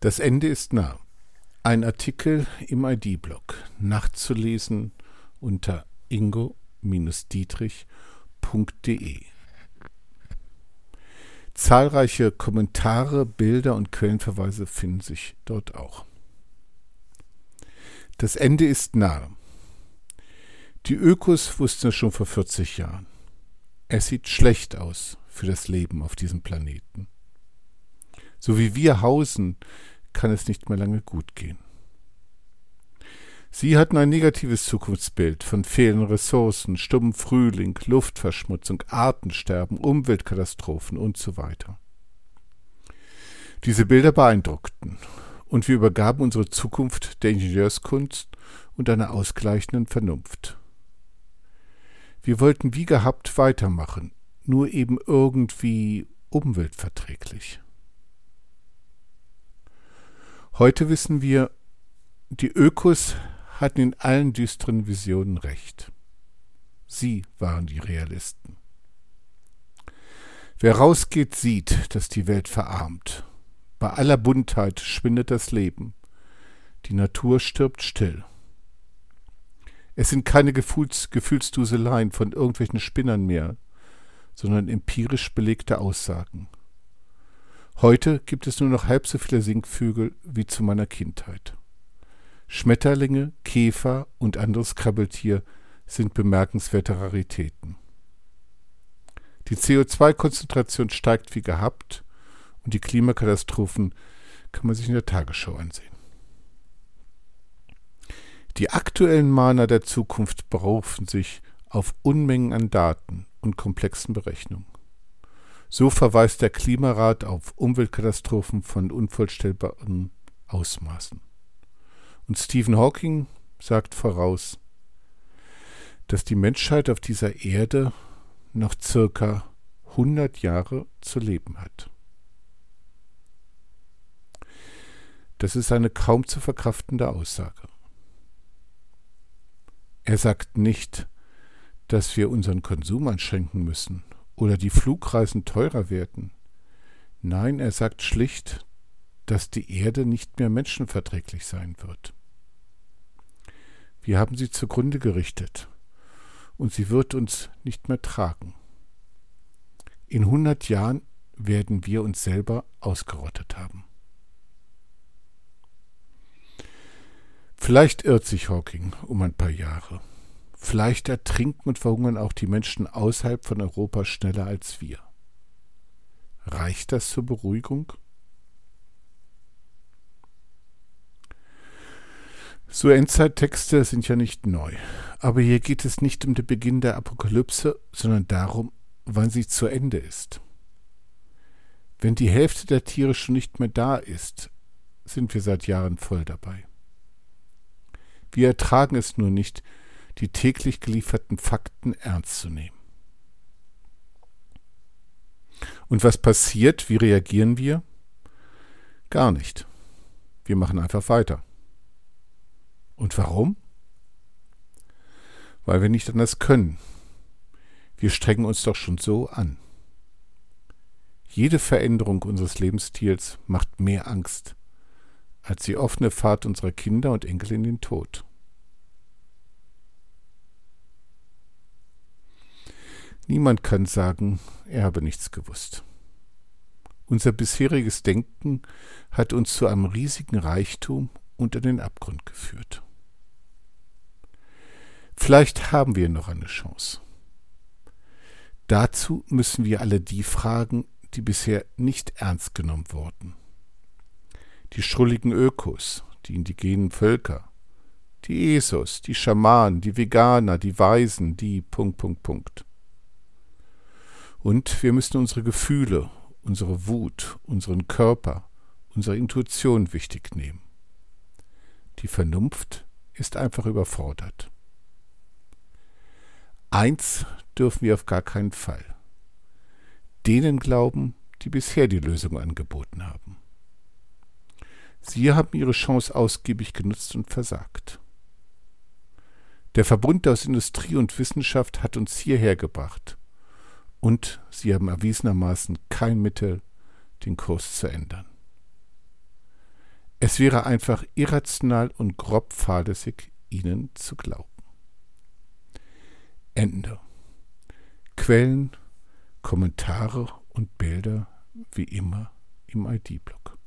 Das Ende ist nah. Ein Artikel im ID-Blog, nachzulesen unter ingo-dietrich.de. Zahlreiche Kommentare, Bilder und Quellenverweise finden sich dort auch. Das Ende ist nah. Die Ökos wussten es schon vor 40 Jahren. Es sieht schlecht aus für das Leben auf diesem Planeten. So wie wir hausen, kann es nicht mehr lange gut gehen. Sie hatten ein negatives Zukunftsbild von fehlenden Ressourcen, stummem Frühling, Luftverschmutzung, Artensterben, Umweltkatastrophen und so weiter. Diese Bilder beeindruckten, und wir übergaben unsere Zukunft der Ingenieurskunst und einer ausgleichenden Vernunft. Wir wollten wie gehabt weitermachen, nur eben irgendwie umweltverträglich. Heute wissen wir, die Ökos hatten in allen düsteren Visionen recht. Sie waren die Realisten. Wer rausgeht, sieht, dass die Welt verarmt. Bei aller Buntheit schwindet das Leben. Die Natur stirbt still. Es sind keine Gefühls Gefühlsduseleien von irgendwelchen Spinnern mehr, sondern empirisch belegte Aussagen. Heute gibt es nur noch halb so viele Singvögel wie zu meiner Kindheit. Schmetterlinge, Käfer und anderes Krabbeltier sind bemerkenswerte Raritäten. Die CO2-Konzentration steigt wie gehabt und die Klimakatastrophen kann man sich in der Tagesschau ansehen. Die aktuellen Mahner der Zukunft berufen sich auf Unmengen an Daten und komplexen Berechnungen. So verweist der Klimarat auf Umweltkatastrophen von unvorstellbaren Ausmaßen. Und Stephen Hawking sagt voraus, dass die Menschheit auf dieser Erde noch circa 100 Jahre zu leben hat. Das ist eine kaum zu verkraftende Aussage. Er sagt nicht, dass wir unseren Konsum einschränken müssen oder die Flugreisen teurer werden. Nein, er sagt schlicht, dass die Erde nicht mehr menschenverträglich sein wird. Wir haben sie zugrunde gerichtet und sie wird uns nicht mehr tragen. In hundert Jahren werden wir uns selber ausgerottet haben. Vielleicht irrt sich Hawking um ein paar Jahre. Vielleicht ertrinken und verhungern auch die Menschen außerhalb von Europa schneller als wir. Reicht das zur Beruhigung? So Endzeittexte sind ja nicht neu. Aber hier geht es nicht um den Beginn der Apokalypse, sondern darum, wann sie zu Ende ist. Wenn die Hälfte der Tiere schon nicht mehr da ist, sind wir seit Jahren voll dabei. Wir ertragen es nur nicht, die täglich gelieferten Fakten ernst zu nehmen. Und was passiert? Wie reagieren wir? Gar nicht. Wir machen einfach weiter. Und warum? Weil wir nicht anders können. Wir strengen uns doch schon so an. Jede Veränderung unseres Lebensstils macht mehr Angst als die offene Fahrt unserer Kinder und Enkel in den Tod. Niemand kann sagen, er habe nichts gewusst. Unser bisheriges Denken hat uns zu einem riesigen Reichtum unter den Abgrund geführt. Vielleicht haben wir noch eine Chance. Dazu müssen wir alle die fragen, die bisher nicht ernst genommen wurden. Die schrulligen Ökos, die indigenen Völker, die Esos, die Schamanen, die Veganer, die Weisen, die Punkt, Punkt, Punkt. Und wir müssen unsere Gefühle, unsere Wut, unseren Körper, unsere Intuition wichtig nehmen. Die Vernunft ist einfach überfordert. Eins dürfen wir auf gar keinen Fall. Denen glauben, die bisher die Lösung angeboten haben. Sie haben ihre Chance ausgiebig genutzt und versagt. Der Verbund aus Industrie und Wissenschaft hat uns hierher gebracht und sie haben erwiesenermaßen kein Mittel, den Kurs zu ändern. Es wäre einfach irrational und grob fahrlässig, ihnen zu glauben. Ende. Quellen, Kommentare und Bilder wie immer im ID-Blog.